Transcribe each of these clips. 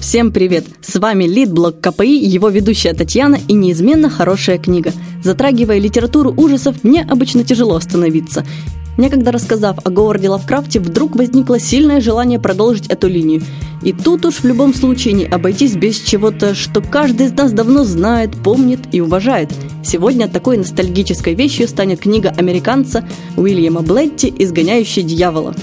Всем привет! С вами Лидблог КПИ, его ведущая Татьяна и неизменно хорошая книга. Затрагивая литературу ужасов, мне обычно тяжело остановиться. Некогда рассказав о Говарде Лавкрафте, вдруг возникло сильное желание продолжить эту линию. И тут уж в любом случае не обойтись без чего-то, что каждый из нас давно знает, помнит и уважает. Сегодня такой ностальгической вещью станет книга американца Уильяма Блетти «Изгоняющий дьявола»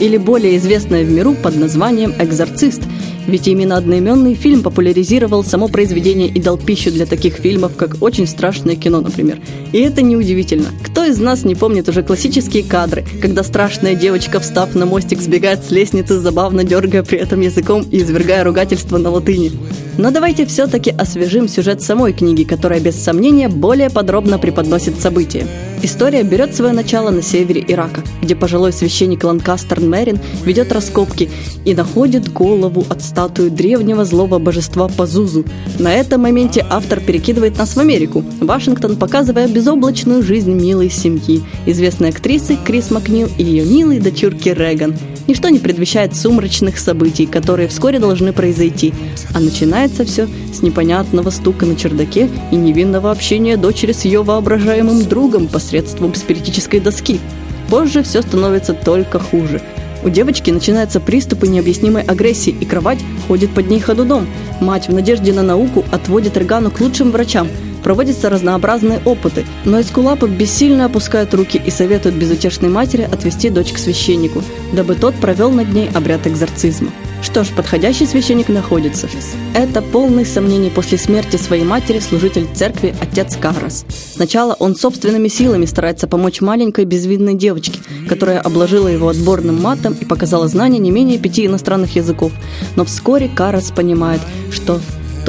или более известная в миру под названием «Экзорцист», ведь именно одноименный фильм популяризировал само произведение и дал пищу для таких фильмов, как «Очень страшное кино», например. И это неудивительно. Кто из нас не помнит уже классические кадры, когда страшная девочка, встав на мостик, сбегает с лестницы, забавно дергая при этом языком и извергая ругательство на латыни? Но давайте все-таки освежим сюжет самой книги, которая без сомнения более подробно преподносит события. История берет свое начало на севере Ирака, где пожилой священник Ланкастер Мерин ведет раскопки и находит голову от статуи древнего злого божества Пазузу. На этом моменте автор перекидывает нас в Америку, Вашингтон, показывая безоблачную жизнь милой семьи, известной актрисы Крис Макнил и ее милой дочурки Реган. Ничто не предвещает сумрачных событий, которые вскоре должны произойти, а начинается все с непонятного стука на чердаке и невинного общения дочери с ее воображаемым другом посредством спиритической доски. Позже все становится только хуже. У девочки начинаются приступы необъяснимой агрессии, и кровать ходит под ней ходудом. Мать в надежде на науку отводит Регану к лучшим врачам. Проводятся разнообразные опыты, но Эскулапы бессильно опускают руки и советуют безутешной матери отвести дочь к священнику, дабы тот провел над ней обряд экзорцизма. Что ж, подходящий священник находится. Это полный сомнений после смерти своей матери служитель церкви отец Карас. Сначала он собственными силами старается помочь маленькой безвидной девочке, которая обложила его отборным матом и показала знания не менее пяти иностранных языков. Но вскоре Карас понимает, что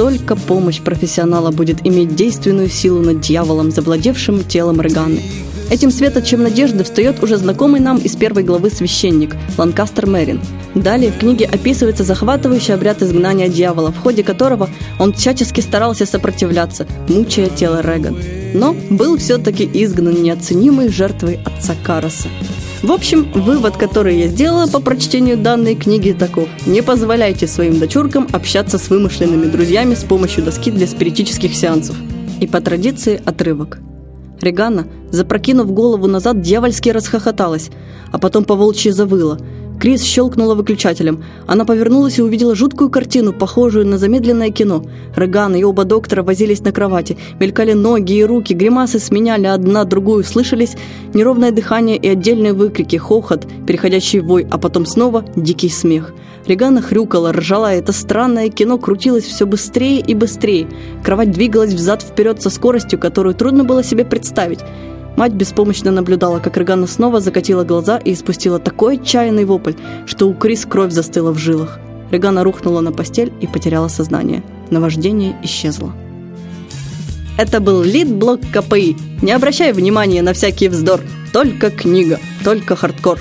только помощь профессионала будет иметь действенную силу над дьяволом, завладевшим телом Реганы. Этим светочем надежды встает уже знакомый нам из первой главы священник Ланкастер Мерин. Далее в книге описывается захватывающий обряд изгнания дьявола, в ходе которого он всячески старался сопротивляться, мучая тело Реган. Но был все-таки изгнан неоценимой жертвой отца Караса. В общем, вывод, который я сделала по прочтению данной книги таков. Не позволяйте своим дочуркам общаться с вымышленными друзьями с помощью доски для спиритических сеансов. И по традиции отрывок. Регана, запрокинув голову назад, дьявольски расхохоталась, а потом по волчьи завыла – Крис щелкнула выключателем. Она повернулась и увидела жуткую картину, похожую на замедленное кино. Реган и оба доктора возились на кровати. Мелькали ноги и руки, гримасы сменяли одна другую. Слышались неровное дыхание и отдельные выкрики, хохот, переходящий в вой, а потом снова дикий смех. Регана хрюкала, ржала, это странное кино крутилось все быстрее и быстрее. Кровать двигалась взад-вперед со скоростью, которую трудно было себе представить. Мать беспомощно наблюдала, как Регана снова закатила глаза и испустила такой отчаянный вопль, что у Крис кровь застыла в жилах. Регана рухнула на постель и потеряла сознание. Наваждение исчезло. Это был лид-блок КПИ. Не обращай внимания на всякий вздор. Только книга, только хардкор.